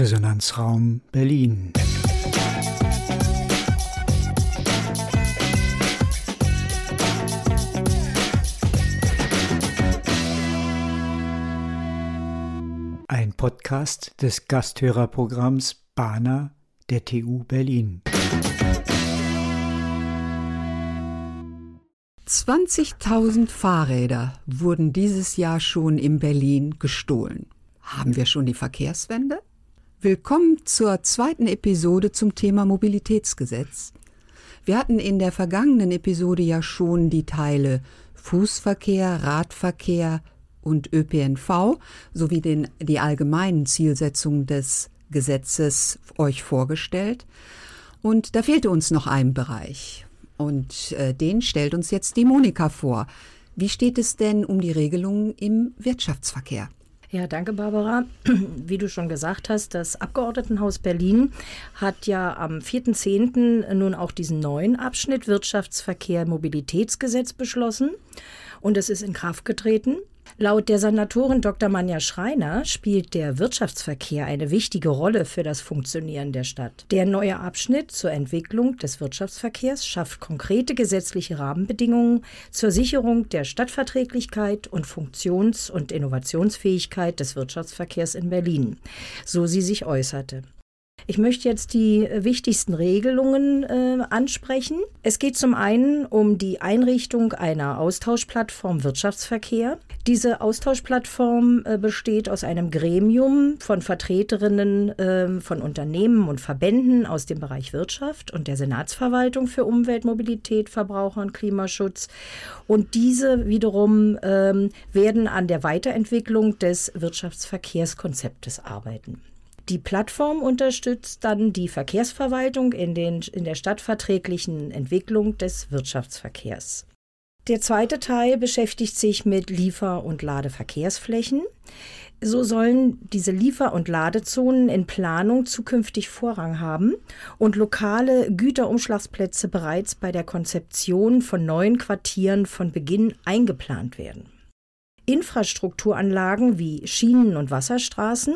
Resonanzraum Berlin. Ein Podcast des Gasthörerprogramms Bana der TU Berlin. 20.000 Fahrräder wurden dieses Jahr schon in Berlin gestohlen. Haben wir schon die Verkehrswende? Willkommen zur zweiten Episode zum Thema Mobilitätsgesetz. Wir hatten in der vergangenen Episode ja schon die Teile Fußverkehr, Radverkehr und ÖPNV sowie den, die allgemeinen Zielsetzungen des Gesetzes euch vorgestellt. Und da fehlte uns noch ein Bereich. Und äh, den stellt uns jetzt die Monika vor. Wie steht es denn um die Regelungen im Wirtschaftsverkehr? Ja, danke, Barbara. Wie du schon gesagt hast, das Abgeordnetenhaus Berlin hat ja am 4.10. nun auch diesen neuen Abschnitt Wirtschaftsverkehr Mobilitätsgesetz beschlossen und es ist in Kraft getreten. Laut der Senatorin Dr. Manja Schreiner spielt der Wirtschaftsverkehr eine wichtige Rolle für das Funktionieren der Stadt. Der neue Abschnitt zur Entwicklung des Wirtschaftsverkehrs schafft konkrete gesetzliche Rahmenbedingungen zur Sicherung der Stadtverträglichkeit und Funktions- und Innovationsfähigkeit des Wirtschaftsverkehrs in Berlin, so sie sich äußerte. Ich möchte jetzt die äh, wichtigsten Regelungen äh, ansprechen. Es geht zum einen um die Einrichtung einer Austauschplattform Wirtschaftsverkehr. Diese Austauschplattform äh, besteht aus einem Gremium von Vertreterinnen äh, von Unternehmen und Verbänden aus dem Bereich Wirtschaft und der Senatsverwaltung für Umwelt, Mobilität, Verbraucher und Klimaschutz. Und diese wiederum ähm, werden an der Weiterentwicklung des Wirtschaftsverkehrskonzeptes arbeiten. Die Plattform unterstützt dann die Verkehrsverwaltung in, den, in der stadtverträglichen Entwicklung des Wirtschaftsverkehrs. Der zweite Teil beschäftigt sich mit Liefer- und Ladeverkehrsflächen. So sollen diese Liefer- und Ladezonen in Planung zukünftig Vorrang haben und lokale Güterumschlagsplätze bereits bei der Konzeption von neuen Quartieren von Beginn eingeplant werden. Infrastrukturanlagen wie Schienen und Wasserstraßen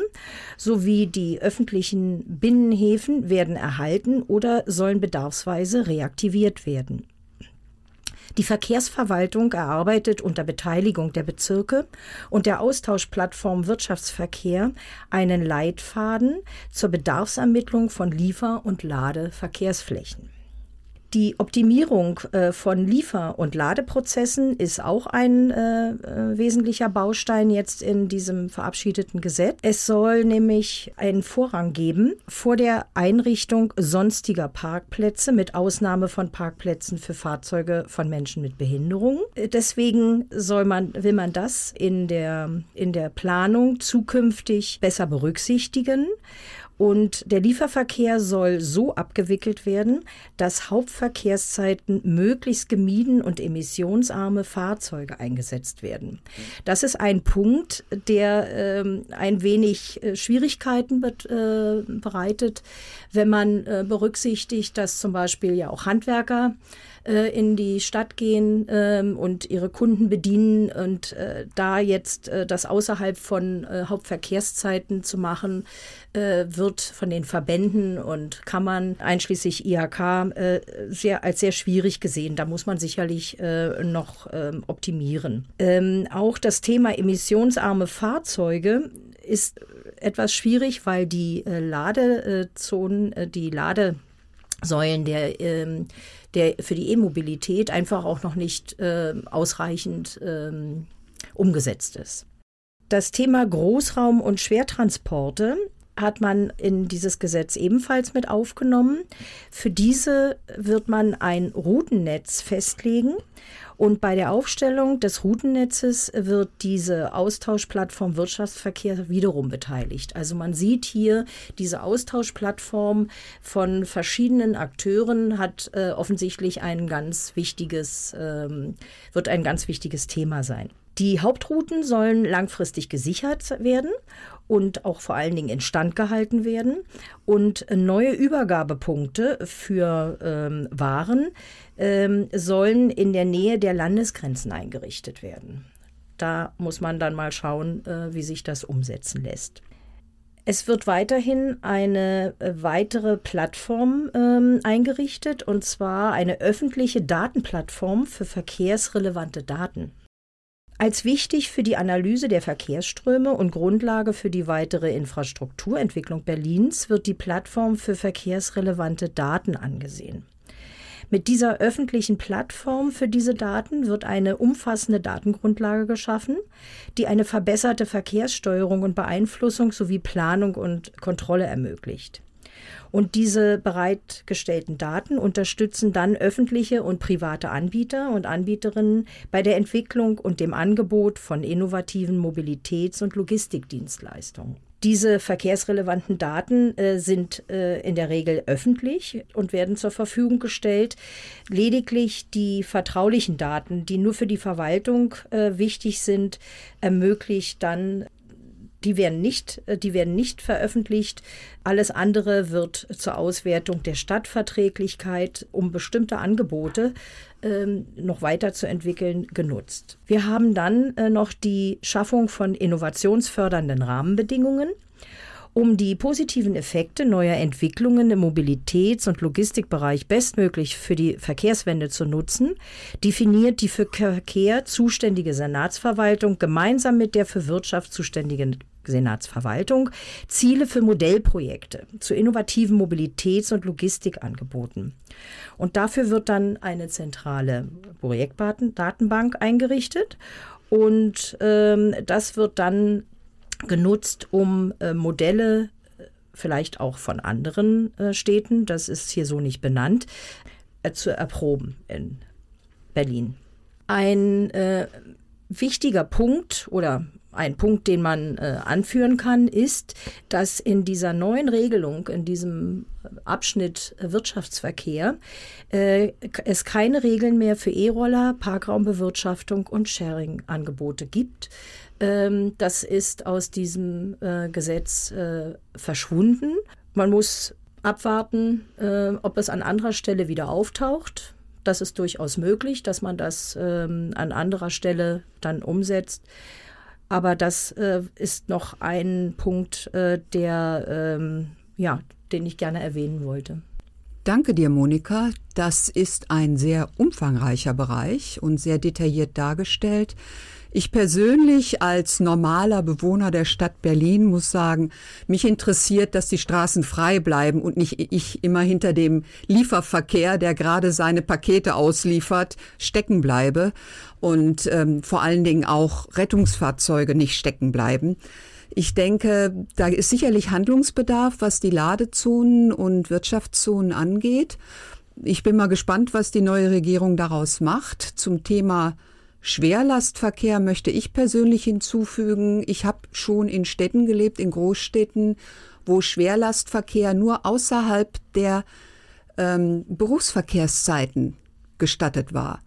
sowie die öffentlichen Binnenhäfen werden erhalten oder sollen bedarfsweise reaktiviert werden. Die Verkehrsverwaltung erarbeitet unter Beteiligung der Bezirke und der Austauschplattform Wirtschaftsverkehr einen Leitfaden zur Bedarfsermittlung von Liefer- und Ladeverkehrsflächen. Die Optimierung äh, von Liefer- und Ladeprozessen ist auch ein äh, äh, wesentlicher Baustein jetzt in diesem verabschiedeten Gesetz. Es soll nämlich einen Vorrang geben vor der Einrichtung sonstiger Parkplätze mit Ausnahme von Parkplätzen für Fahrzeuge von Menschen mit Behinderung. Deswegen soll man, will man das in der, in der Planung zukünftig besser berücksichtigen. Und der Lieferverkehr soll so abgewickelt werden, dass Hauptverkehrszeiten möglichst gemieden und emissionsarme Fahrzeuge eingesetzt werden. Das ist ein Punkt, der äh, ein wenig äh, Schwierigkeiten be äh, bereitet, wenn man äh, berücksichtigt, dass zum Beispiel ja auch Handwerker äh, in die Stadt gehen ähm, und ihre Kunden bedienen und äh, da jetzt äh, das außerhalb von äh, Hauptverkehrszeiten zu machen, äh, wird von den Verbänden und Kammern einschließlich IHK äh, sehr, als sehr schwierig gesehen. Da muss man sicherlich noch ähm, optimieren. Ähm, auch das Thema emissionsarme Fahrzeuge ist etwas schwierig, weil die Ladezonen, die Ladesäulen der ähm, der für die E-Mobilität einfach auch noch nicht äh, ausreichend ähm, umgesetzt ist. Das Thema Großraum- und Schwertransporte hat man in dieses Gesetz ebenfalls mit aufgenommen. Für diese wird man ein Routennetz festlegen und bei der Aufstellung des Routennetzes wird diese Austauschplattform Wirtschaftsverkehr wiederum beteiligt. Also man sieht hier, diese Austauschplattform von verschiedenen Akteuren hat äh, offensichtlich ein ganz wichtiges, ähm, wird ein ganz wichtiges Thema sein. Die Hauptrouten sollen langfristig gesichert werden und auch vor allen Dingen instand gehalten werden. Und neue Übergabepunkte für ähm, Waren ähm, sollen in der Nähe der Landesgrenzen eingerichtet werden. Da muss man dann mal schauen, äh, wie sich das umsetzen lässt. Es wird weiterhin eine äh, weitere Plattform ähm, eingerichtet, und zwar eine öffentliche Datenplattform für verkehrsrelevante Daten. Als wichtig für die Analyse der Verkehrsströme und Grundlage für die weitere Infrastrukturentwicklung Berlins wird die Plattform für verkehrsrelevante Daten angesehen. Mit dieser öffentlichen Plattform für diese Daten wird eine umfassende Datengrundlage geschaffen, die eine verbesserte Verkehrssteuerung und Beeinflussung sowie Planung und Kontrolle ermöglicht. Und diese bereitgestellten Daten unterstützen dann öffentliche und private Anbieter und Anbieterinnen bei der Entwicklung und dem Angebot von innovativen Mobilitäts- und Logistikdienstleistungen. Diese verkehrsrelevanten Daten äh, sind äh, in der Regel öffentlich und werden zur Verfügung gestellt. Lediglich die vertraulichen Daten, die nur für die Verwaltung äh, wichtig sind, ermöglicht dann die werden nicht, äh, die werden nicht veröffentlicht. Alles andere wird zur Auswertung der Stadtverträglichkeit, um bestimmte Angebote ähm, noch weiterzuentwickeln, genutzt. Wir haben dann äh, noch die Schaffung von innovationsfördernden Rahmenbedingungen um die positiven Effekte neuer Entwicklungen im Mobilitäts- und Logistikbereich bestmöglich für die Verkehrswende zu nutzen, definiert die für Verkehr zuständige Senatsverwaltung gemeinsam mit der für Wirtschaft zuständigen Senatsverwaltung Ziele für Modellprojekte zu innovativen Mobilitäts- und Logistikangeboten. Und dafür wird dann eine zentrale Projektdatenbank eingerichtet. Und ähm, das wird dann genutzt, um äh, Modelle äh, vielleicht auch von anderen äh, Städten, das ist hier so nicht benannt, äh, zu erproben in Berlin. Ein äh, wichtiger Punkt oder ein Punkt, den man äh, anführen kann, ist, dass in dieser neuen Regelung, in diesem Abschnitt Wirtschaftsverkehr, äh, es keine Regeln mehr für E-Roller, Parkraumbewirtschaftung und Sharing-Angebote gibt. Ähm, das ist aus diesem äh, Gesetz äh, verschwunden. Man muss abwarten, äh, ob es an anderer Stelle wieder auftaucht. Das ist durchaus möglich, dass man das ähm, an anderer Stelle dann umsetzt. Aber das äh, ist noch ein Punkt, äh, der, ähm, ja, den ich gerne erwähnen wollte. Danke dir, Monika. Das ist ein sehr umfangreicher Bereich und sehr detailliert dargestellt. Ich persönlich als normaler Bewohner der Stadt Berlin muss sagen, mich interessiert, dass die Straßen frei bleiben und nicht ich immer hinter dem Lieferverkehr, der gerade seine Pakete ausliefert, stecken bleibe und ähm, vor allen Dingen auch Rettungsfahrzeuge nicht stecken bleiben. Ich denke, da ist sicherlich Handlungsbedarf, was die Ladezonen und Wirtschaftszonen angeht. Ich bin mal gespannt, was die neue Regierung daraus macht. Zum Thema Schwerlastverkehr möchte ich persönlich hinzufügen. Ich habe schon in Städten gelebt, in Großstädten, wo Schwerlastverkehr nur außerhalb der ähm, Berufsverkehrszeiten gestattet war.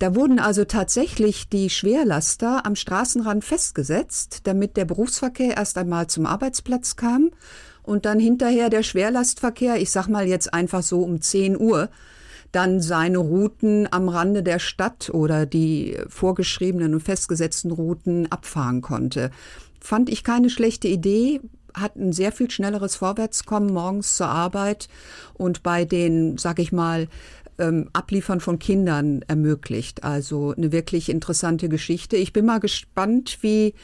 Da wurden also tatsächlich die Schwerlaster am Straßenrand festgesetzt, damit der Berufsverkehr erst einmal zum Arbeitsplatz kam und dann hinterher der Schwerlastverkehr, ich sag mal jetzt einfach so um 10 Uhr, dann seine Routen am Rande der Stadt oder die vorgeschriebenen und festgesetzten Routen abfahren konnte. Fand ich keine schlechte Idee, hat ein sehr viel schnelleres Vorwärtskommen morgens zur Arbeit und bei den, sag ich mal, ähm, Abliefern von Kindern ermöglicht. Also eine wirklich interessante Geschichte. Ich bin mal gespannt, wie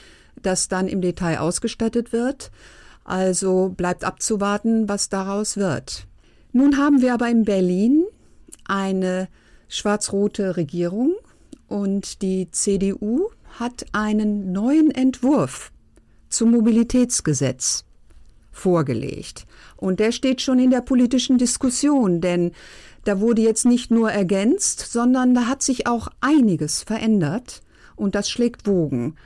das dann im Detail ausgestattet wird. Also bleibt abzuwarten, was daraus wird. Nun haben wir aber in Berlin eine schwarz-rote Regierung und die CDU hat einen neuen Entwurf zum Mobilitätsgesetz vorgelegt. Und der steht schon in der politischen Diskussion, denn da wurde jetzt nicht nur ergänzt, sondern da hat sich auch einiges verändert und das schlägt Wogen.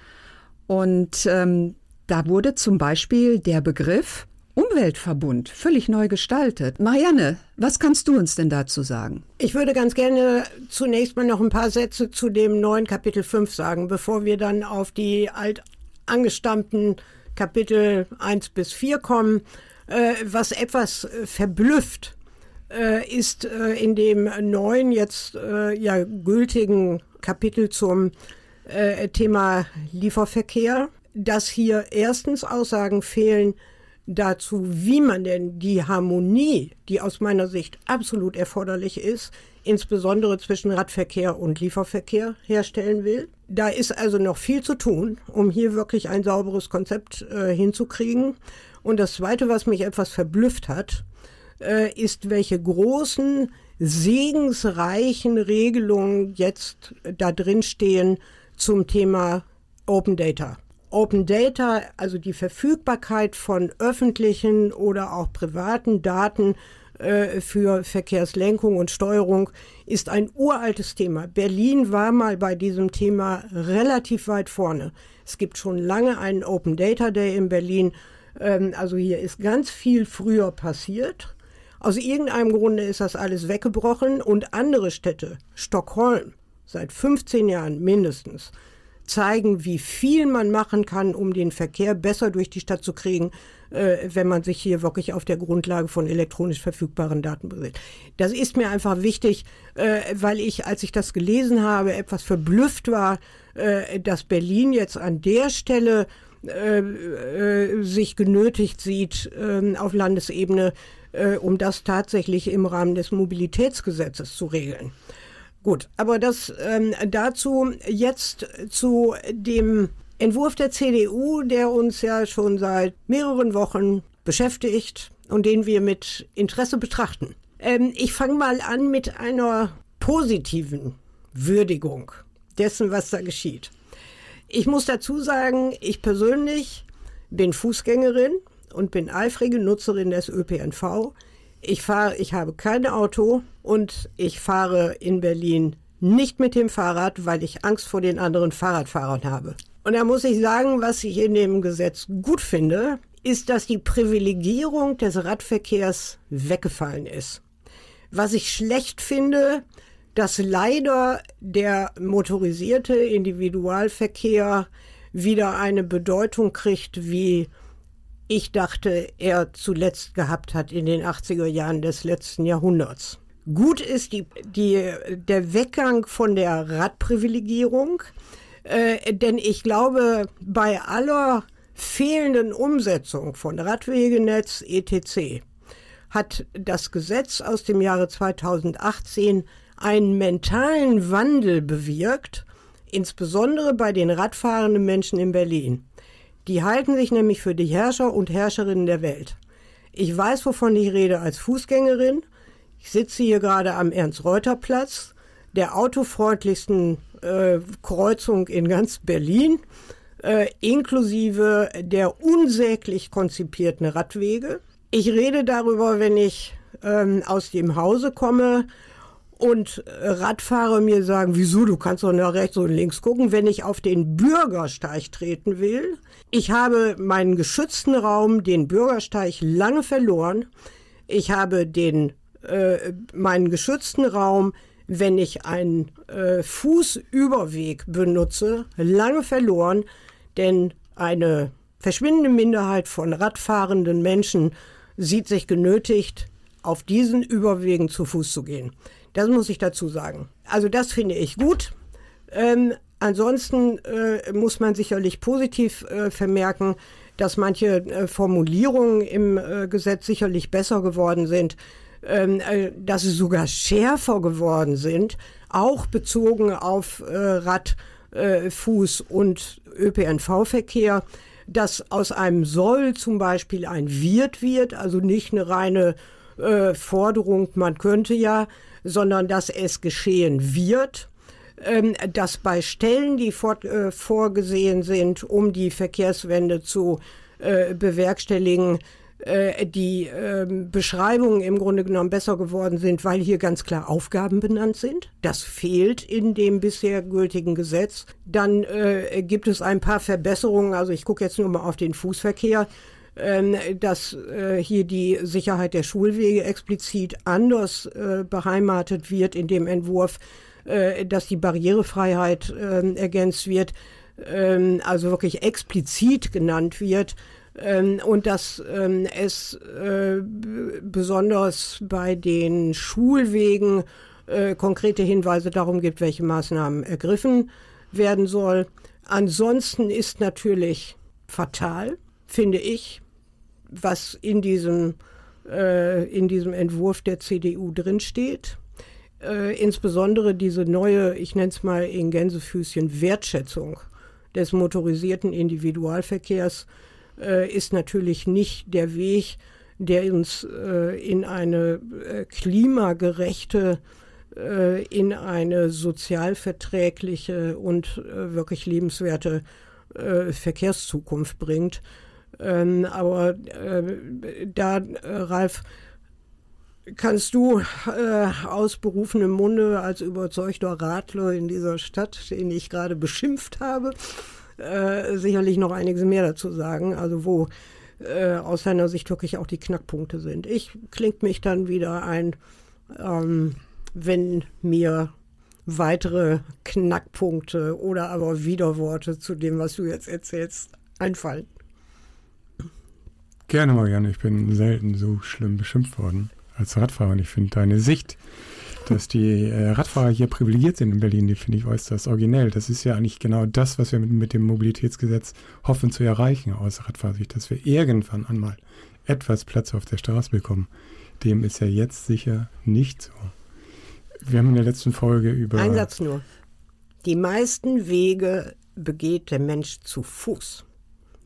Und ähm, da wurde zum Beispiel der Begriff Umweltverbund völlig neu gestaltet. Marianne, was kannst du uns denn dazu sagen? Ich würde ganz gerne zunächst mal noch ein paar Sätze zu dem neuen Kapitel 5 sagen, bevor wir dann auf die alt angestammten Kapitel 1 bis 4 kommen. Äh, was etwas verblüfft, äh, ist äh, in dem neuen, jetzt ja gültigen Kapitel zum Thema Lieferverkehr, dass hier erstens Aussagen fehlen, dazu, wie man denn die Harmonie, die aus meiner Sicht absolut erforderlich ist, insbesondere zwischen Radverkehr und Lieferverkehr herstellen will. Da ist also noch viel zu tun, um hier wirklich ein sauberes Konzept äh, hinzukriegen. Und das Zweite, was mich etwas verblüfft hat, äh, ist, welche großen, segensreichen Regelungen jetzt da drin stehen zum Thema Open Data. Open Data, also die Verfügbarkeit von öffentlichen oder auch privaten Daten äh, für Verkehrslenkung und Steuerung, ist ein uraltes Thema. Berlin war mal bei diesem Thema relativ weit vorne. Es gibt schon lange einen Open Data Day in Berlin. Ähm, also hier ist ganz viel früher passiert. Aus irgendeinem Grunde ist das alles weggebrochen und andere Städte, Stockholm, seit 15 Jahren mindestens, zeigen, wie viel man machen kann, um den Verkehr besser durch die Stadt zu kriegen, äh, wenn man sich hier wirklich auf der Grundlage von elektronisch verfügbaren Daten berät. Das ist mir einfach wichtig, äh, weil ich, als ich das gelesen habe, etwas verblüfft war, äh, dass Berlin jetzt an der Stelle äh, äh, sich genötigt sieht, äh, auf Landesebene, äh, um das tatsächlich im Rahmen des Mobilitätsgesetzes zu regeln. Gut, aber das ähm, dazu jetzt zu dem Entwurf der CDU, der uns ja schon seit mehreren Wochen beschäftigt und den wir mit Interesse betrachten. Ähm, ich fange mal an mit einer positiven Würdigung dessen, was da geschieht. Ich muss dazu sagen, ich persönlich bin Fußgängerin und bin eifrige Nutzerin des ÖPNV. Ich fahre, ich habe kein Auto und ich fahre in Berlin nicht mit dem Fahrrad, weil ich Angst vor den anderen Fahrradfahrern habe. Und da muss ich sagen, was ich in dem Gesetz gut finde, ist, dass die Privilegierung des Radverkehrs weggefallen ist. Was ich schlecht finde, dass leider der motorisierte Individualverkehr wieder eine Bedeutung kriegt, wie ich dachte, er zuletzt gehabt hat in den 80er Jahren des letzten Jahrhunderts. Gut ist die, die, der Weggang von der Radprivilegierung, äh, denn ich glaube, bei aller fehlenden Umsetzung von Radwegenetz etc. hat das Gesetz aus dem Jahre 2018 einen mentalen Wandel bewirkt, insbesondere bei den radfahrenden Menschen in Berlin. Die halten sich nämlich für die Herrscher und Herrscherinnen der Welt. Ich weiß, wovon ich rede als Fußgängerin. Ich sitze hier gerade am Ernst-Reuter-Platz, der autofreundlichsten äh, Kreuzung in ganz Berlin, äh, inklusive der unsäglich konzipierten Radwege. Ich rede darüber, wenn ich ähm, aus dem Hause komme und Radfahrer mir sagen, wieso, du kannst doch nach rechts und links gucken, wenn ich auf den Bürgersteig treten will. Ich habe meinen geschützten Raum, den Bürgersteig, lange verloren. Ich habe den, äh, meinen geschützten Raum, wenn ich einen äh, Fußüberweg benutze, lange verloren, denn eine verschwindende Minderheit von radfahrenden Menschen sieht sich genötigt, auf diesen Überwegen zu Fuß zu gehen. Das muss ich dazu sagen. Also das finde ich gut. Ähm, ansonsten äh, muss man sicherlich positiv äh, vermerken, dass manche äh, Formulierungen im äh, Gesetz sicherlich besser geworden sind, ähm, äh, dass sie sogar schärfer geworden sind, auch bezogen auf äh, Rad, Fuß und ÖPNV-Verkehr dass aus einem soll zum Beispiel ein wird wird, also nicht eine reine äh, Forderung, man könnte ja, sondern dass es geschehen wird ähm, dass bei Stellen, die vor, äh, vorgesehen sind, um die Verkehrswende zu äh, bewerkstelligen, äh, die äh, Beschreibungen im Grunde genommen besser geworden sind, weil hier ganz klar Aufgaben benannt sind. Das fehlt in dem bisher gültigen Gesetz. Dann äh, gibt es ein paar Verbesserungen. Also ich gucke jetzt nur mal auf den Fußverkehr. Ähm, dass äh, hier die Sicherheit der Schulwege explizit anders äh, beheimatet wird in dem Entwurf, äh, dass die Barrierefreiheit ähm, ergänzt wird, ähm, also wirklich explizit genannt wird. und dass es besonders bei den Schulwegen konkrete Hinweise darum gibt, welche Maßnahmen ergriffen werden soll. Ansonsten ist natürlich fatal, finde ich, was in diesem, äh, in diesem Entwurf der CDU drinsteht. Äh, insbesondere diese neue, ich nenne es mal in Gänsefüßchen, Wertschätzung des motorisierten Individualverkehrs äh, ist natürlich nicht der Weg, der uns äh, in eine äh, klimagerechte, äh, in eine sozialverträgliche und äh, wirklich lebenswerte Verkehrszukunft bringt. Ähm, aber da, Ralf, kannst du äh, aus berufenem Munde als überzeugter Radler in dieser Stadt, den ich gerade beschimpft habe, äh, sicherlich noch einiges mehr dazu sagen. Also wo äh, aus seiner Sicht wirklich auch die Knackpunkte sind. Ich klingt mich dann wieder ein, ähm, wenn mir weitere Knackpunkte oder aber Widerworte zu dem, was du jetzt erzählst, einfallen. Gerne, Marianne. Ich bin selten so schlimm beschimpft worden als Radfahrer. Und ich finde deine Sicht, dass die äh, Radfahrer hier privilegiert sind in Berlin, die finde ich äußerst originell. Das ist ja eigentlich genau das, was wir mit, mit dem Mobilitätsgesetz hoffen zu erreichen aus Radfahrsicht, dass wir irgendwann einmal etwas Platz auf der Straße bekommen. Dem ist ja jetzt sicher nicht so. Wir haben in der letzten Folge über. Ein Satz nur. Die meisten Wege begeht der Mensch zu Fuß.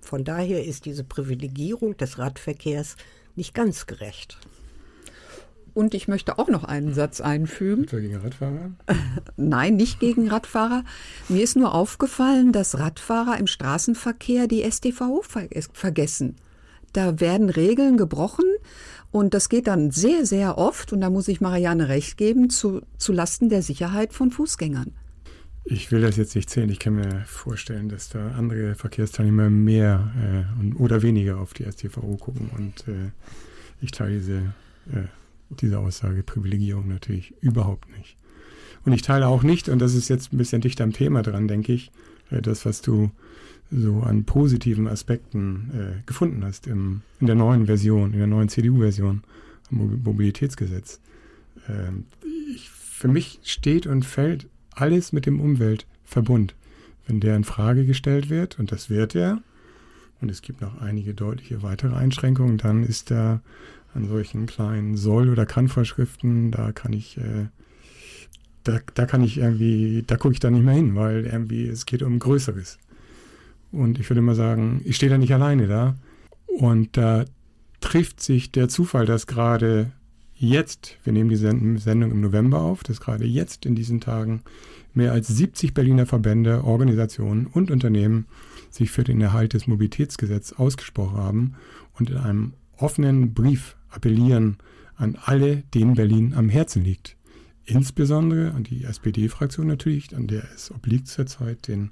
Von daher ist diese Privilegierung des Radverkehrs nicht ganz gerecht. Und ich möchte auch noch einen Satz einfügen. Etwa gegen Radfahrer? Nein, nicht gegen Radfahrer. Mir ist nur aufgefallen, dass Radfahrer im Straßenverkehr die STVO ver vergessen. Da werden Regeln gebrochen und das geht dann sehr, sehr oft, und da muss ich Marianne recht geben, zu, zu Lasten der Sicherheit von Fußgängern. Ich will das jetzt nicht zählen. Ich kann mir vorstellen, dass da andere Verkehrsteilnehmer mehr äh, oder weniger auf die STVO gucken. Und äh, ich teile diese äh, diese Aussage Privilegierung natürlich überhaupt nicht. Und ich teile auch nicht, und das ist jetzt ein bisschen dicht am Thema dran, denke ich, äh, das, was du so an positiven Aspekten äh, gefunden hast im, in der neuen Version, in der neuen CDU-Version am Mobilitätsgesetz. Ähm, ich, für mich steht und fällt alles mit dem Umweltverbund. Wenn der in Frage gestellt wird, und das wird er, und es gibt noch einige deutliche weitere Einschränkungen, dann ist da an solchen kleinen Soll- oder Kann-Vorschriften, da kann ich, äh, da, da kann ich irgendwie, da gucke ich da nicht mehr hin, weil irgendwie es geht um Größeres. Und ich würde mal sagen, ich stehe da nicht alleine da. Und da trifft sich der Zufall, dass gerade jetzt, wir nehmen die Sendung im November auf, dass gerade jetzt in diesen Tagen mehr als 70 Berliner Verbände, Organisationen und Unternehmen sich für den Erhalt des Mobilitätsgesetzes ausgesprochen haben und in einem offenen Brief appellieren an alle, denen Berlin am Herzen liegt. Insbesondere an die SPD-Fraktion natürlich, an der es obliegt zurzeit, den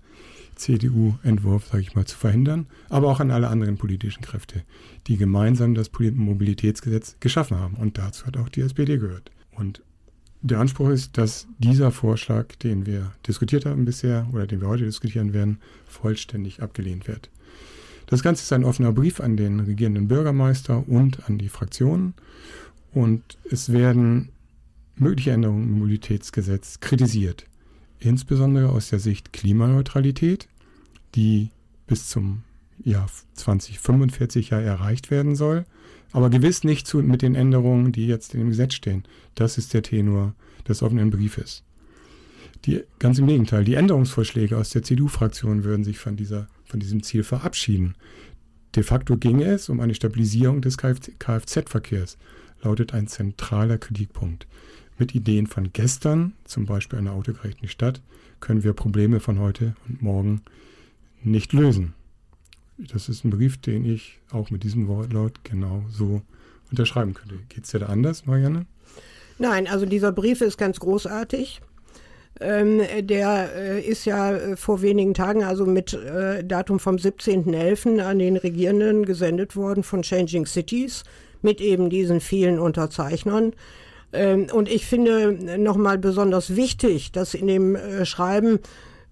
CDU-Entwurf, sage ich mal, zu verhindern, aber auch an alle anderen politischen Kräfte, die gemeinsam das Mobilitätsgesetz geschaffen haben. Und dazu hat auch die SPD gehört. Und der Anspruch ist, dass dieser Vorschlag, den wir diskutiert haben bisher oder den wir heute diskutieren werden, vollständig abgelehnt wird. Das Ganze ist ein offener Brief an den regierenden Bürgermeister und an die Fraktionen. Und es werden mögliche Änderungen im Mobilitätsgesetz kritisiert. Insbesondere aus der Sicht Klimaneutralität, die bis zum Jahr 2045 ja erreicht werden soll. Aber gewiss nicht zu, mit den Änderungen, die jetzt in dem Gesetz stehen. Das ist der Tenor des offenen Briefes. Die, ganz im Gegenteil, die Änderungsvorschläge aus der CDU-Fraktion würden sich von dieser von diesem Ziel verabschieden. De facto ginge es um eine Stabilisierung des Kfz-Verkehrs, lautet ein zentraler Kritikpunkt. Mit Ideen von gestern, zum Beispiel einer autogerechten Stadt, können wir Probleme von heute und morgen nicht lösen. Das ist ein Brief, den ich auch mit diesem Wortlaut genau so unterschreiben könnte. Geht es dir da anders, Marianne? Nein, also dieser Brief ist ganz großartig. Ähm, der äh, ist ja äh, vor wenigen Tagen, also mit äh, Datum vom 17.11. an den Regierenden gesendet worden von Changing Cities mit eben diesen vielen Unterzeichnern. Ähm, und ich finde nochmal besonders wichtig, dass in dem äh, Schreiben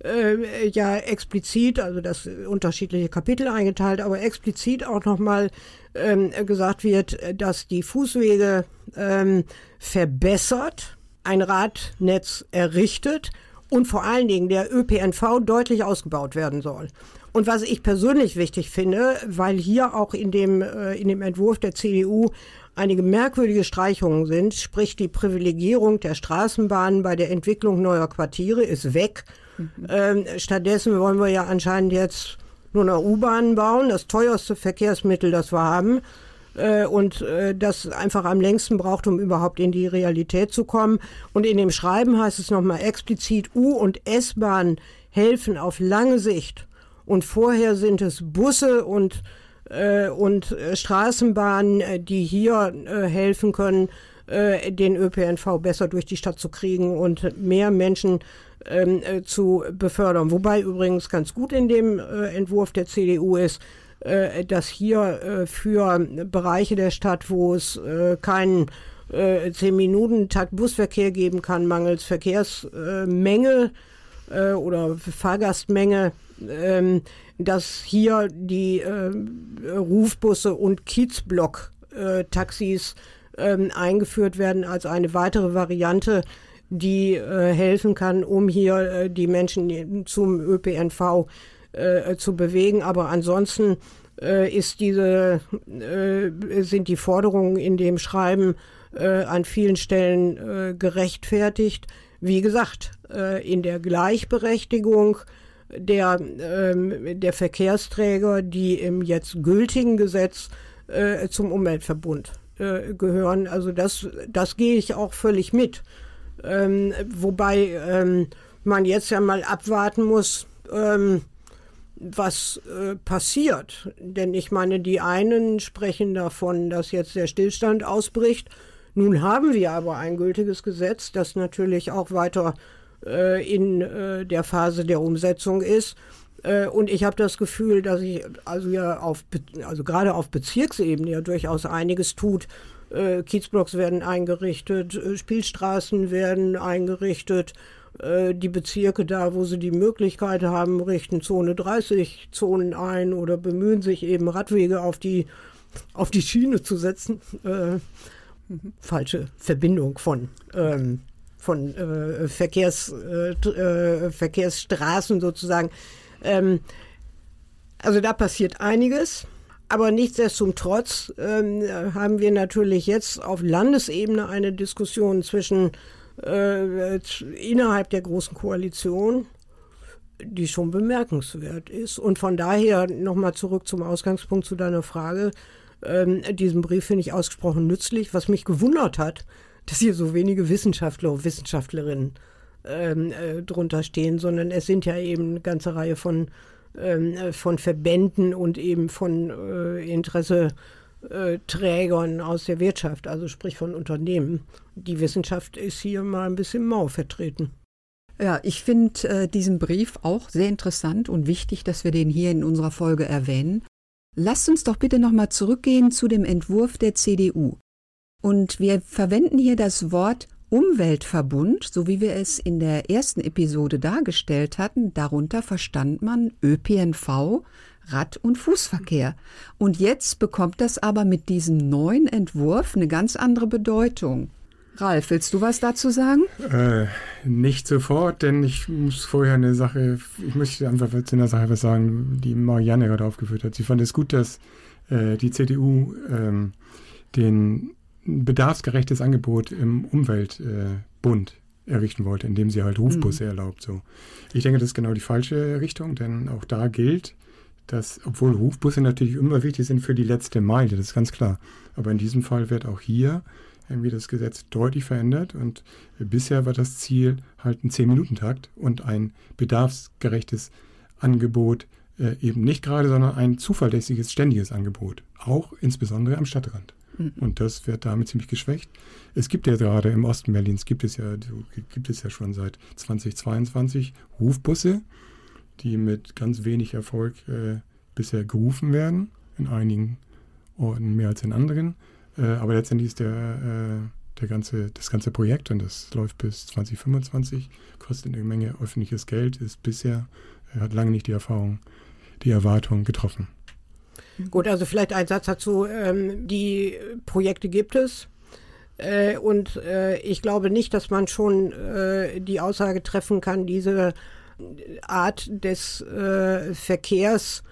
äh, ja explizit, also das unterschiedliche Kapitel eingeteilt, aber explizit auch nochmal ähm, gesagt wird, dass die Fußwege ähm, verbessert ein Radnetz errichtet und vor allen Dingen der ÖPNV deutlich ausgebaut werden soll. Und was ich persönlich wichtig finde, weil hier auch in dem, äh, in dem Entwurf der CDU einige merkwürdige Streichungen sind, sprich die Privilegierung der Straßenbahnen bei der Entwicklung neuer Quartiere ist weg. Mhm. Ähm, stattdessen wollen wir ja anscheinend jetzt nur noch U-Bahnen bauen, das teuerste Verkehrsmittel, das wir haben äh, und äh, das einfach am längsten braucht, um überhaupt in die Realität zu kommen. Und in dem Schreiben heißt es nochmal explizit, U- und S-Bahn helfen auf lange Sicht. Und vorher sind es Busse und und äh, Straßenbahnen, äh, die hier äh, helfen können, äh, den ÖPNV besser durch die Stadt zu kriegen und mehr Menschen ähm, äh, zu befördern. Wobei übrigens ganz gut in dem äh, Entwurf der CDU ist, äh, dass hier äh, für Bereiche der Stadt, wo es äh, keinen äh, 10-Minuten-Takt Busverkehr geben kann, mangels Verkehrsmenge äh, oder Fahrgastmenge, ähm, dass hier die äh, Rufbusse und Kiezblock-Taxis äh, ähm, eingeführt werden als eine weitere Variante, die äh, helfen kann, um hier äh, die Menschen zum ÖPNV äh, zu bewegen. Aber ansonsten äh, ist diese, sind die Forderungen in dem Schreiben an vielen Stellen gerechtfertigt. Wie gesagt, in der Gleichberechtigung der, ähm, der Verkehrsträger, die im jetzt gültigen Gesetz äh, zum Umweltverbund äh, gehören. Also das, das gehe ich auch völlig mit. Ähm, wobei ähm, man jetzt ja mal abwarten muss, ähm, was äh, passiert. Denn ich meine, die einen sprechen davon, dass jetzt der Stillstand ausbricht. Nun haben wir aber ein gültiges Gesetz, das natürlich auch weiter in äh, der Phase der Umsetzung ist. Äh, und ich habe das Gefühl, dass ich also ja auf, also gerade auf Bezirksebene ja durchaus einiges tut. Äh, Kiezblocks werden eingerichtet, äh, Spielstraßen werden eingerichtet, äh, die Bezirke da, wo sie die Möglichkeit haben, richten Zone 30 Zonen ein oder bemühen sich eben Radwege auf die, auf die Schiene zu setzen. Äh, falsche Verbindung von ähm, von äh, Verkehrs, äh, äh, Verkehrsstraßen sozusagen. Ähm, also da passiert einiges. Aber nichtsdestotrotz ähm, haben wir natürlich jetzt auf Landesebene eine Diskussion zwischen äh, innerhalb der großen Koalition, die schon bemerkenswert ist. Und von daher nochmal zurück zum Ausgangspunkt zu deiner Frage. Ähm, diesen Brief finde ich ausgesprochen nützlich. Was mich gewundert hat, dass hier so wenige Wissenschaftler und Wissenschaftlerinnen ähm, äh, drunter stehen, sondern es sind ja eben eine ganze Reihe von, ähm, äh, von Verbänden und eben von äh, Interesseträgern aus der Wirtschaft, also sprich von Unternehmen. Die Wissenschaft ist hier mal ein bisschen mau vertreten. Ja, ich finde äh, diesen Brief auch sehr interessant und wichtig, dass wir den hier in unserer Folge erwähnen. Lasst uns doch bitte nochmal zurückgehen zu dem Entwurf der CDU. Und wir verwenden hier das Wort Umweltverbund, so wie wir es in der ersten Episode dargestellt hatten. Darunter verstand man ÖPNV, Rad- und Fußverkehr. Und jetzt bekommt das aber mit diesem neuen Entwurf eine ganz andere Bedeutung. Ralf, willst du was dazu sagen? Äh, nicht sofort, denn ich muss vorher eine Sache, ich möchte einfach zu einer Sache was sagen, die Marianne gerade aufgeführt hat. Sie fand es gut, dass äh, die CDU ähm, den bedarfsgerechtes Angebot im Umweltbund äh, errichten wollte, indem sie halt Rufbusse mhm. erlaubt. So. Ich denke, das ist genau die falsche Richtung, denn auch da gilt, dass, obwohl Rufbusse natürlich immer wichtig sind für die letzte Meile, das ist ganz klar. Aber in diesem Fall wird auch hier irgendwie das Gesetz deutlich verändert und bisher war das Ziel halt ein 10-Minuten-Takt und ein bedarfsgerechtes Angebot äh, eben nicht gerade, sondern ein zuverlässiges, ständiges Angebot, auch insbesondere am Stadtrand. Mhm. Und das wird damit ziemlich geschwächt. Es gibt ja gerade im Osten Berlins, gibt es ja, gibt es ja schon seit 2022 Rufbusse, die mit ganz wenig Erfolg äh, bisher gerufen werden, in einigen Orten mehr als in anderen. Äh, aber letztendlich ist der, äh, der ganze, das ganze Projekt, und das läuft bis 2025, kostet eine Menge öffentliches Geld, ist bisher, hat lange nicht die Erfahrung, die Erwartung getroffen. Gut, also vielleicht ein Satz dazu. Ähm, die Projekte gibt es. Äh, und äh, ich glaube nicht, dass man schon äh, die Aussage treffen kann, diese Art des äh, Verkehrs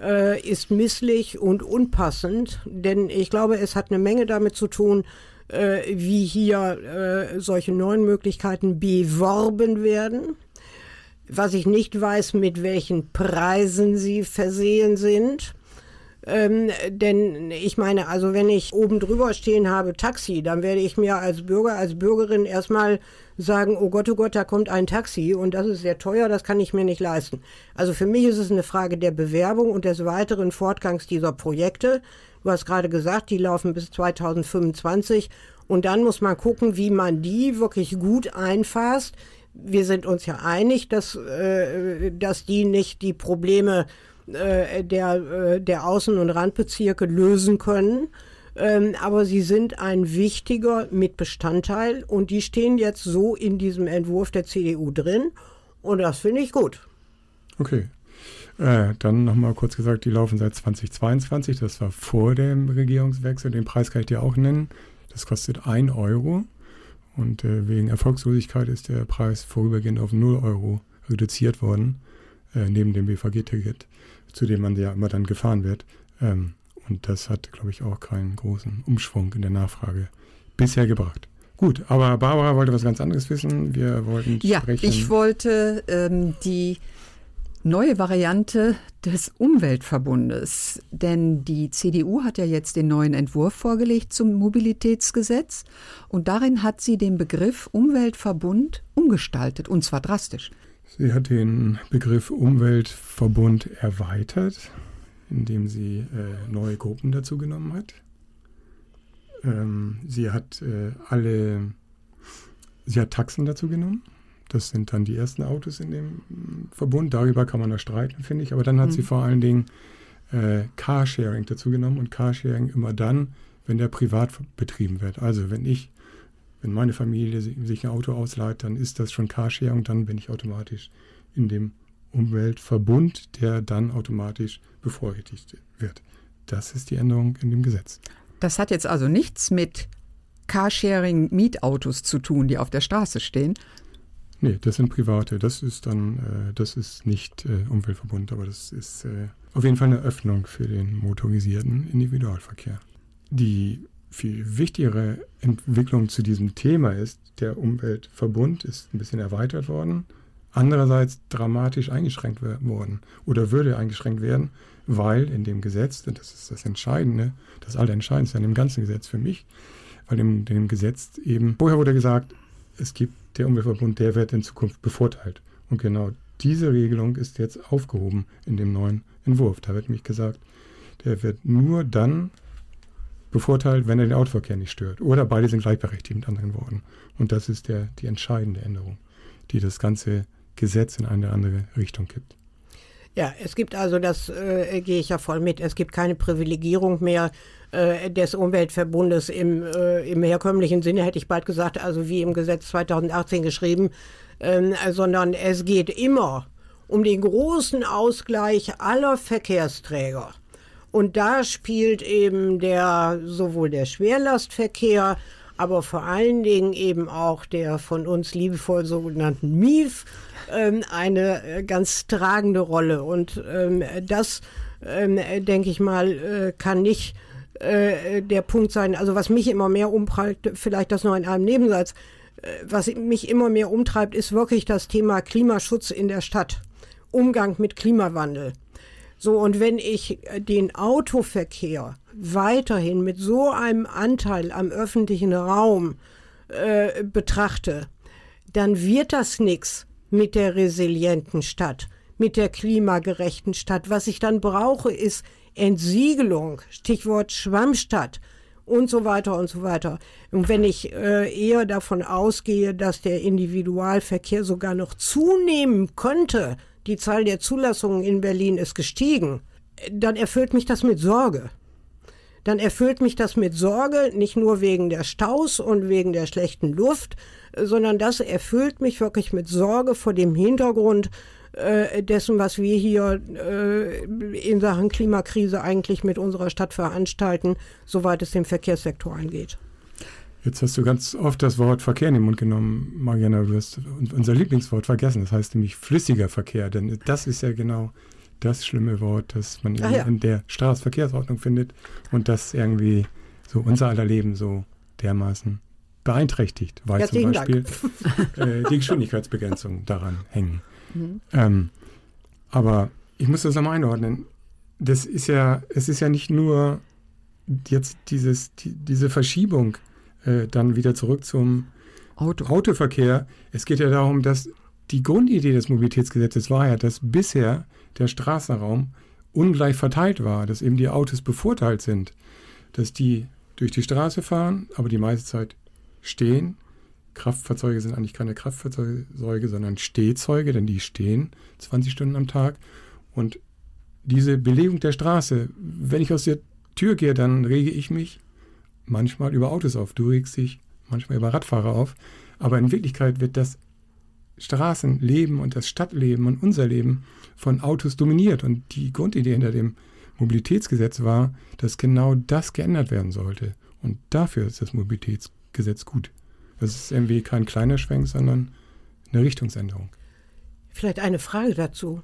äh, ist misslich und unpassend, denn ich glaube, es hat eine Menge damit zu tun, äh, wie hier solche neuen Möglichkeiten beworben werden. Was ich nicht weiß, mit welchen Preisen sie versehen sind. Ähm, denn ich meine, also wenn ich oben drüber stehen habe Taxi, dann werde ich mir als Bürger, als Bürgerin erstmal sagen, oh Gott, oh Gott, da kommt ein Taxi und das ist sehr teuer, das kann ich mir nicht leisten. Also für mich ist es eine Frage der Bewerbung und des weiteren Fortgangs dieser Projekte. Du hast gerade gesagt, die laufen bis 2025 und dann muss man gucken, wie man die wirklich gut einfasst. Wir sind uns ja einig, dass, äh, dass die nicht die Probleme äh, der, äh, der Außen- und Randbezirke lösen können. Ähm, aber sie sind ein wichtiger Mitbestandteil und die stehen jetzt so in diesem Entwurf der CDU drin und das finde ich gut. Okay. Äh, dann nochmal kurz gesagt, die laufen seit 2022, das war vor dem Regierungswechsel, den Preis kann ich dir auch nennen. Das kostet 1 Euro und äh, wegen Erfolgslosigkeit ist der Preis vorübergehend auf 0 Euro reduziert worden, äh, neben dem BVG-Ticket zu dem man ja immer dann gefahren wird. Ähm, und das hat, glaube ich, auch keinen großen Umschwung in der Nachfrage bisher gebracht. Gut, aber Barbara wollte was ganz anderes wissen. Wir wollten ja, sprechen. ich wollte ähm, die neue Variante des Umweltverbundes. Denn die CDU hat ja jetzt den neuen Entwurf vorgelegt zum Mobilitätsgesetz und darin hat sie den Begriff Umweltverbund umgestaltet und zwar drastisch. Sie hat den Begriff Umweltverbund erweitert, indem sie äh, neue Gruppen dazu genommen hat. Ähm, sie hat äh, alle, sie hat Taxen dazu genommen. Das sind dann die ersten Autos in dem Verbund. Darüber kann man noch streiten, finde ich. Aber dann hat mhm. sie vor allen Dingen äh, Carsharing dazu genommen und Carsharing immer dann, wenn der privat betrieben wird. Also wenn ich wenn meine Familie sich ein Auto ausleiht, dann ist das schon Carsharing, dann bin ich automatisch in dem Umweltverbund, der dann automatisch bevorrechtigt wird. Das ist die Änderung in dem Gesetz. Das hat jetzt also nichts mit Carsharing-Mietautos zu tun, die auf der Straße stehen. Nee, das sind private. Das ist dann, äh, das ist nicht äh, Umweltverbund, aber das ist äh, auf jeden Fall eine Öffnung für den motorisierten Individualverkehr. Die viel wichtigere Entwicklung zu diesem Thema ist, der Umweltverbund ist ein bisschen erweitert worden, andererseits dramatisch eingeschränkt worden oder würde eingeschränkt werden, weil in dem Gesetz, und das ist das Entscheidende, das Allerentscheidendste an dem ganzen Gesetz für mich, weil in dem Gesetz eben, vorher wurde gesagt, es gibt der Umweltverbund, der wird in Zukunft bevorteilt. Und genau diese Regelung ist jetzt aufgehoben in dem neuen Entwurf. Da wird nämlich gesagt, der wird nur dann bevorteilt, wenn er den Autoverkehr nicht stört. Oder beide sind gleichberechtigt mit anderen Worten. Und das ist der, die entscheidende Änderung, die das ganze Gesetz in eine andere Richtung kippt. Ja, es gibt also, das äh, gehe ich ja voll mit, es gibt keine Privilegierung mehr äh, des Umweltverbundes im, äh, im herkömmlichen Sinne, hätte ich bald gesagt, also wie im Gesetz 2018 geschrieben, ähm, sondern es geht immer um den großen Ausgleich aller Verkehrsträger. Und da spielt eben der, sowohl der Schwerlastverkehr, aber vor allen Dingen eben auch der von uns liebevoll sogenannten MIF ähm, eine äh, ganz tragende Rolle. Und ähm, das, ähm, denke ich mal, äh, kann nicht äh, der Punkt sein. Also was mich immer mehr umtreibt, vielleicht das noch in einem Nebensatz, äh, was mich immer mehr umtreibt, ist wirklich das Thema Klimaschutz in der Stadt. Umgang mit Klimawandel. So, und wenn ich äh, den Autoverkehr weiterhin mit so einem Anteil am öffentlichen Raum äh, betrachte, dann wird das nichts mit der resilienten Stadt, mit der klimagerechten Stadt. Was ich dann brauche, ist Entsiegelung, Stichwort Schwammstadt und so weiter und so weiter. Und wenn ich äh, eher davon ausgehe, dass der Individualverkehr sogar noch zunehmen könnte, die Zahl der Zulassungen in Berlin ist gestiegen, dann erfüllt mich das mit Sorge. Dann erfüllt mich das mit Sorge, nicht nur wegen der Staus und wegen der schlechten Luft, sondern das erfüllt mich wirklich mit Sorge vor dem Hintergrund äh, dessen, was wir hier äh, in Sachen Klimakrise eigentlich mit unserer Stadt veranstalten, soweit es den Verkehrssektor angeht. Jetzt hast du ganz oft das Wort Verkehr in den Mund genommen, Mariana. Du hast unser Lieblingswort vergessen. Das heißt nämlich flüssiger Verkehr. Denn das ist ja genau das schlimme Wort, das man in, ja. in der Straßenverkehrsordnung findet und das irgendwie so unser aller Leben so dermaßen beeinträchtigt, weil zum Beispiel äh, die Geschwindigkeitsbegrenzung daran hängen. Mhm. Ähm, aber ich muss das nochmal einordnen. Das ist ja, es ist ja nicht nur jetzt dieses, die, diese Verschiebung äh, dann wieder zurück zum Auto. Autoverkehr. Es geht ja darum, dass die Grundidee des Mobilitätsgesetzes war ja, dass bisher der Straßenraum ungleich verteilt war, dass eben die Autos bevorteilt sind, dass die durch die Straße fahren, aber die meiste Zeit stehen. Kraftfahrzeuge sind eigentlich keine Kraftfahrzeuge, sondern Stehzeuge, denn die stehen 20 Stunden am Tag. Und diese Belegung der Straße, wenn ich aus der Tür gehe, dann rege ich mich manchmal über Autos auf. Du regst dich manchmal über Radfahrer auf. Aber in Wirklichkeit wird das Straßenleben und das Stadtleben und unser Leben von Autos dominiert. Und die Grundidee hinter dem Mobilitätsgesetz war, dass genau das geändert werden sollte. Und dafür ist das Mobilitätsgesetz gut. Das ist irgendwie kein kleiner Schwenk, sondern eine Richtungsänderung. Vielleicht eine Frage dazu.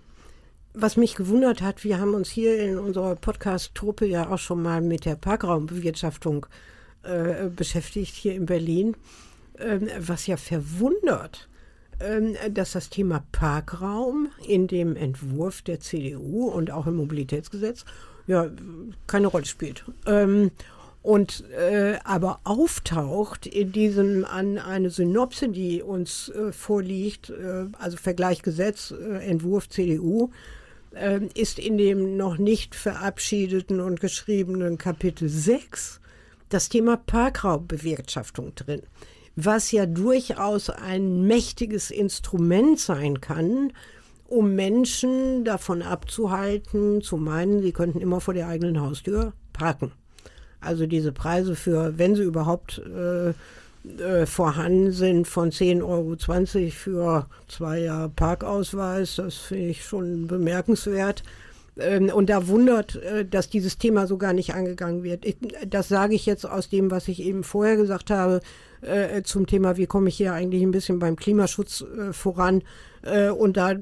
Was mich gewundert hat, wir haben uns hier in unserer Podcast-Truppe ja auch schon mal mit der Parkraumbewirtschaftung äh, beschäftigt, hier in Berlin. Ähm, was ja verwundert, ähm, dass das Thema Parkraum in dem Entwurf der CDU und auch im Mobilitätsgesetz ja keine Rolle spielt. Ähm, und äh, aber auftaucht in diesem an eine Synopse, die uns äh, vorliegt, äh, also Vergleichgesetz, äh, Entwurf CDU, äh, ist in dem noch nicht verabschiedeten und geschriebenen Kapitel 6 das Thema Parkraumbewirtschaftung drin, was ja durchaus ein mächtiges Instrument sein kann, um Menschen davon abzuhalten, zu meinen, sie könnten immer vor der eigenen Haustür parken. Also diese Preise für, wenn sie überhaupt äh, äh, vorhanden sind, von 10,20 Euro für zwei Jahre Parkausweis, das finde ich schon bemerkenswert. Ähm, und da wundert, äh, dass dieses Thema so gar nicht angegangen wird. das sage ich jetzt aus dem, was ich eben vorher gesagt habe, äh, zum Thema, wie komme ich hier eigentlich ein bisschen beim Klimaschutz äh, voran. und da,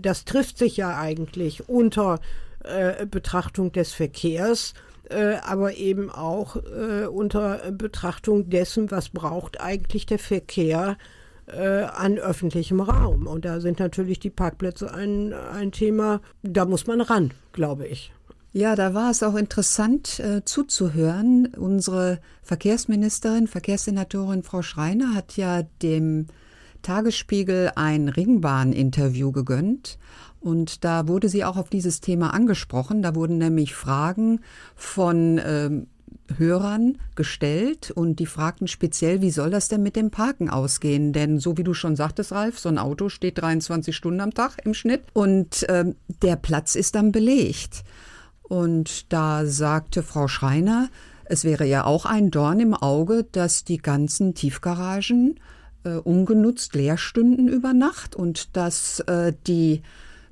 das trifft sich ja eigentlich unter Betrachtung des Verkehrs. aber eben auch unter Betrachtung dessen, was braucht eigentlich der Verkehr äh, an öffentlichem Raum. Und da sind natürlich die Parkplätze ein, ein Thema, da muss man ran, glaube ich. Ja, da war es auch interessant äh, zuzuhören. Unsere Verkehrsministerin, Verkehrssenatorin Frau Schreiner hat ja dem Tagesspiegel ein Ringbahn-Interview gegönnt. Und da wurde sie auch auf dieses Thema angesprochen. Da wurden nämlich Fragen von ähm, Hörern gestellt und die fragten speziell, wie soll das denn mit dem Parken ausgehen? Denn so wie du schon sagtest, Ralf, so ein Auto steht 23 Stunden am Tag im Schnitt und äh, der Platz ist dann belegt. Und da sagte Frau Schreiner, es wäre ja auch ein Dorn im Auge, dass die ganzen Tiefgaragen äh, ungenutzt leer stünden über Nacht und dass äh, die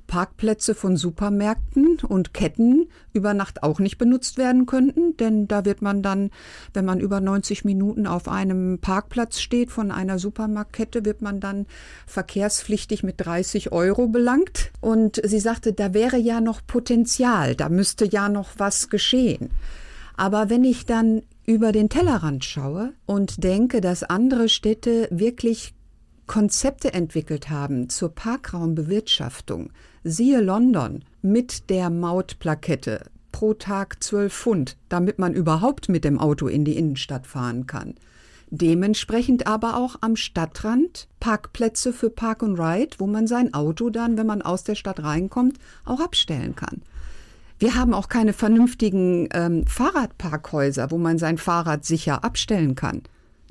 Parkplätze von Supermärkten und Ketten über Nacht auch nicht benutzt werden könnten, denn da wird man dann, wenn man über 90 Minuten auf einem Parkplatz steht von einer Supermarktkette, wird man dann verkehrspflichtig mit 30 Euro belangt. Und sie sagte, da wäre ja noch Potenzial, da müsste ja noch was geschehen. Aber wenn ich dann über den Tellerrand schaue und denke, dass andere Städte wirklich Konzepte entwickelt haben zur Parkraumbewirtschaftung, siehe London mit der Mautplakette pro Tag 12 Pfund, damit man überhaupt mit dem Auto in die Innenstadt fahren kann. Dementsprechend aber auch am Stadtrand Parkplätze für Park and Ride, wo man sein Auto dann, wenn man aus der Stadt reinkommt, auch abstellen kann. Wir haben auch keine vernünftigen ähm, Fahrradparkhäuser, wo man sein Fahrrad sicher abstellen kann.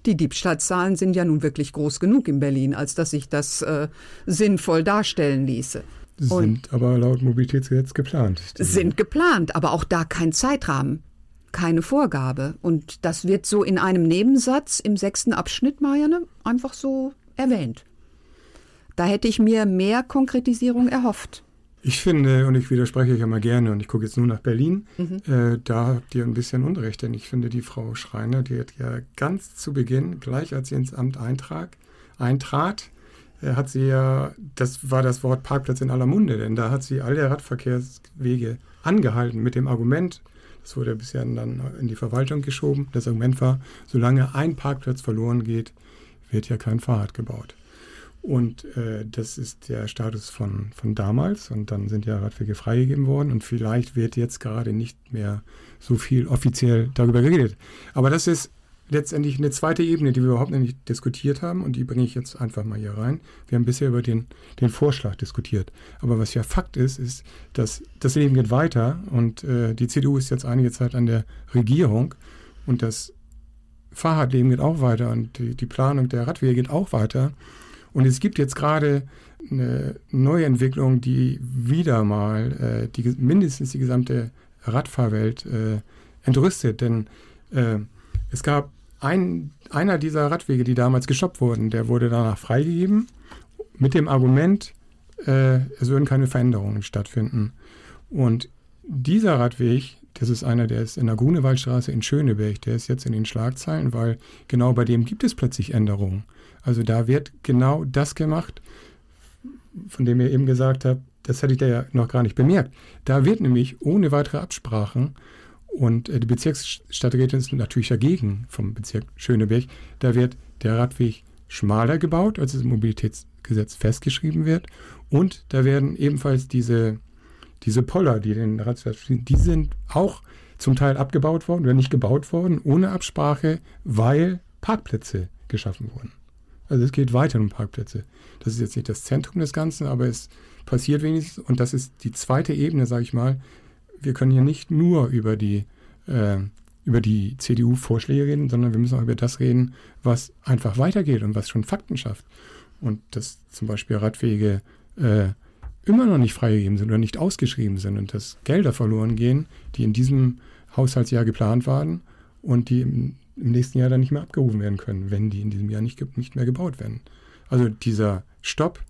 Die Diebstahlzahlen sind ja nun wirklich groß genug in Berlin, als dass sich das äh, sinnvoll darstellen ließe. Sind Und aber laut Mobilitätsgesetz geplant. Sind geplant, aber auch da kein Zeitrahmen, keine Vorgabe. Und das wird so in einem Nebensatz im sechsten Abschnitt, Marianne, einfach so erwähnt. Da hätte ich mir mehr Konkretisierung erhofft. Ich finde, und ich widerspreche euch ja mal gerne, und ich gucke jetzt nur nach Berlin, mhm. äh, da habt ihr ein bisschen Unrecht, denn ich finde, die Frau Schreiner, die hat ja ganz zu Beginn, gleich als sie ins Amt eintrat, äh, hat sie ja, das war das Wort Parkplatz in aller Munde, denn da hat sie alle Radverkehrswege angehalten mit dem Argument, das wurde bisher dann in die Verwaltung geschoben, das Argument war, solange ein Parkplatz verloren geht, wird ja kein Fahrrad gebaut. Und äh, das ist der Status von, von damals. Und dann sind ja Radwege freigegeben worden. Und vielleicht wird jetzt gerade nicht mehr so viel offiziell darüber geredet. Aber das ist letztendlich eine zweite Ebene, die wir überhaupt nicht diskutiert haben. Und die bringe ich jetzt einfach mal hier rein. Wir haben bisher über den, den Vorschlag diskutiert. Aber was ja Fakt ist, ist, dass das Leben geht weiter. Und äh, die CDU ist jetzt einige Zeit an der Regierung. Und das Fahrradleben geht auch weiter. Und die, die Planung der Radwege geht auch weiter. Und es gibt jetzt gerade eine neue Entwicklung, die wieder mal äh, die, mindestens die gesamte Radfahrwelt äh, entrüstet. Denn äh, es gab ein, einer dieser Radwege, die damals gestoppt wurden, der wurde danach freigegeben mit dem Argument, äh, es würden keine Veränderungen stattfinden. Und dieser Radweg, das ist einer, der ist in der Grunewaldstraße in Schöneberg, der ist jetzt in den Schlagzeilen, weil genau bei dem gibt es plötzlich Änderungen. Also da wird genau das gemacht, von dem ihr eben gesagt habt, das hätte ich da ja noch gar nicht bemerkt. Da wird nämlich ohne weitere Absprachen und äh, die Bezirksstadträtin ist natürlich dagegen vom Bezirk Schöneberg, da wird der Radweg schmaler gebaut, als es im Mobilitätsgesetz festgeschrieben wird. Und da werden ebenfalls diese, diese Poller, die den Radweg die sind auch zum Teil abgebaut worden oder nicht gebaut worden, ohne Absprache, weil Parkplätze geschaffen wurden. Also es geht weiter um Parkplätze. Das ist jetzt nicht das Zentrum des Ganzen, aber es passiert wenigstens. Und das ist die zweite Ebene, sage ich mal. Wir können hier nicht nur über die, äh, über die CDU-Vorschläge reden, sondern wir müssen auch über das reden, was einfach weitergeht und was schon Fakten schafft. Und dass zum Beispiel Radwege äh, immer noch nicht freigegeben sind oder nicht ausgeschrieben sind und dass Gelder verloren gehen, die in diesem Haushaltsjahr geplant waren und die im im nächsten Jahr dann nicht mehr abgerufen werden können, wenn die in diesem Jahr nicht, nicht mehr gebaut werden. Also dieser Stopp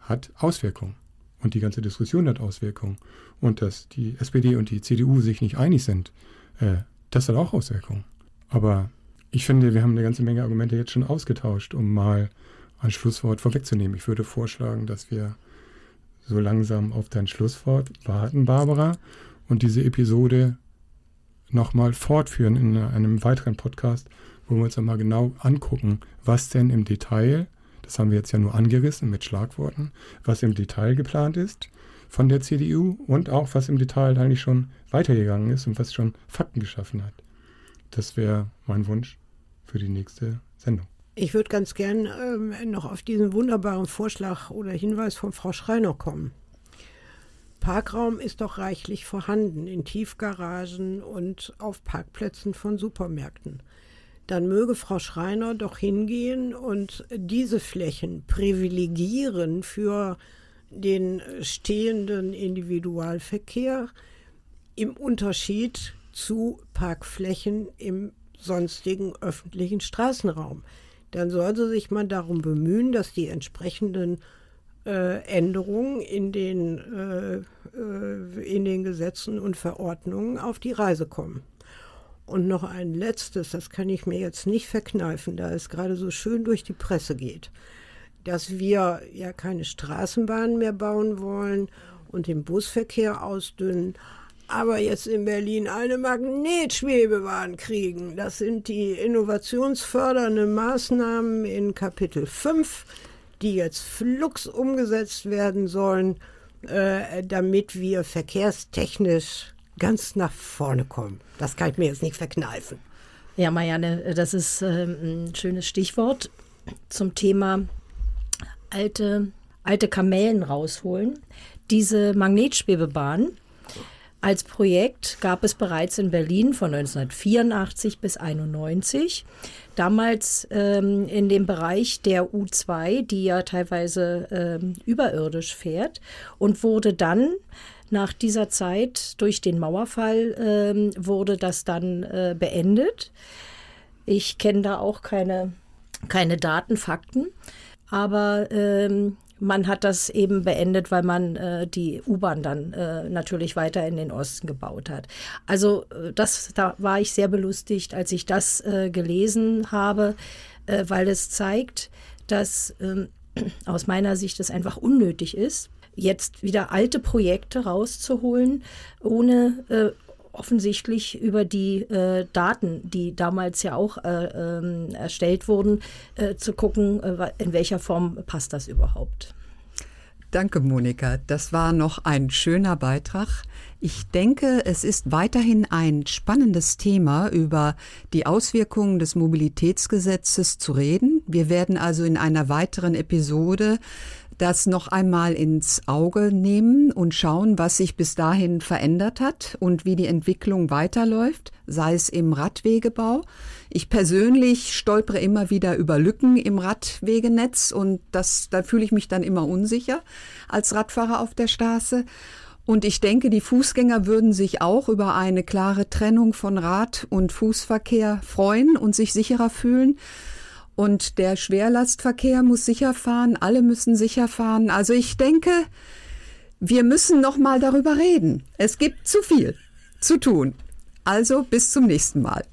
hat Auswirkungen. Und die ganze Diskussion hat Auswirkungen. Und dass die SPD und die CDU sich nicht einig sind, äh, das hat auch Auswirkungen. Aber ich finde, wir haben eine ganze Menge Argumente jetzt schon ausgetauscht, um mal ein Schlusswort vorwegzunehmen. Ich würde vorschlagen, dass wir so langsam auf dein Schlusswort warten, Barbara, und diese Episode nochmal fortführen in einem weiteren Podcast, wo wir uns nochmal genau angucken, was denn im Detail, das haben wir jetzt ja nur angerissen mit Schlagworten, was im Detail geplant ist von der CDU und auch was im Detail eigentlich schon weitergegangen ist und was schon Fakten geschaffen hat. Das wäre mein Wunsch für die nächste Sendung. Ich würde ganz gern ähm, noch auf diesen wunderbaren Vorschlag oder Hinweis von Frau Schreiner kommen. Parkraum ist doch reichlich vorhanden in Tiefgaragen und auf Parkplätzen von Supermärkten. Dann möge Frau Schreiner doch hingehen und diese Flächen privilegieren für den stehenden Individualverkehr im Unterschied zu Parkflächen im sonstigen öffentlichen Straßenraum. Dann soll sie sich mal darum bemühen, dass die entsprechenden äh, Änderungen in den, äh, äh, in den Gesetzen und Verordnungen auf die Reise kommen. Und noch ein letztes, das kann ich mir jetzt nicht verkneifen, da es gerade so schön durch die Presse geht, dass wir ja keine Straßenbahnen mehr bauen wollen und den Busverkehr ausdünnen, aber jetzt in Berlin eine Magnetschwebebahn kriegen. Das sind die innovationsfördernden Maßnahmen in Kapitel 5 die jetzt flugs umgesetzt werden sollen, äh, damit wir verkehrstechnisch ganz nach vorne kommen. Das kann ich mir jetzt nicht verkneifen. Ja, Marianne, das ist äh, ein schönes Stichwort zum Thema alte, alte Kamellen rausholen. Diese Magnetschwebebahn als Projekt gab es bereits in Berlin von 1984 bis 1991. Damals ähm, in dem Bereich der U2, die ja teilweise ähm, überirdisch fährt und wurde dann nach dieser Zeit durch den Mauerfall ähm, wurde das dann äh, beendet. Ich kenne da auch keine, keine Daten, Fakten. Aber ähm, man hat das eben beendet, weil man äh, die U-Bahn dann äh, natürlich weiter in den Osten gebaut hat. Also äh, das, da war ich sehr belustigt, als ich das äh, gelesen habe, äh, weil es zeigt, dass ähm, aus meiner Sicht es einfach unnötig ist, jetzt wieder alte Projekte rauszuholen, ohne äh, offensichtlich über die äh, Daten, die damals ja auch äh, ähm, erstellt wurden, äh, zu gucken, äh, in welcher Form passt das überhaupt. Danke, Monika. Das war noch ein schöner Beitrag. Ich denke, es ist weiterhin ein spannendes Thema, über die Auswirkungen des Mobilitätsgesetzes zu reden. Wir werden also in einer weiteren Episode das noch einmal ins Auge nehmen und schauen, was sich bis dahin verändert hat und wie die Entwicklung weiterläuft, sei es im Radwegebau. Ich persönlich stolpere immer wieder über Lücken im Radwegenetz und das, da fühle ich mich dann immer unsicher als Radfahrer auf der Straße. Und ich denke, die Fußgänger würden sich auch über eine klare Trennung von Rad- und Fußverkehr freuen und sich sicherer fühlen. Und der Schwerlastverkehr muss sicher fahren, alle müssen sicher fahren. Also ich denke, wir müssen noch mal darüber reden. Es gibt zu viel zu tun. Also bis zum nächsten Mal.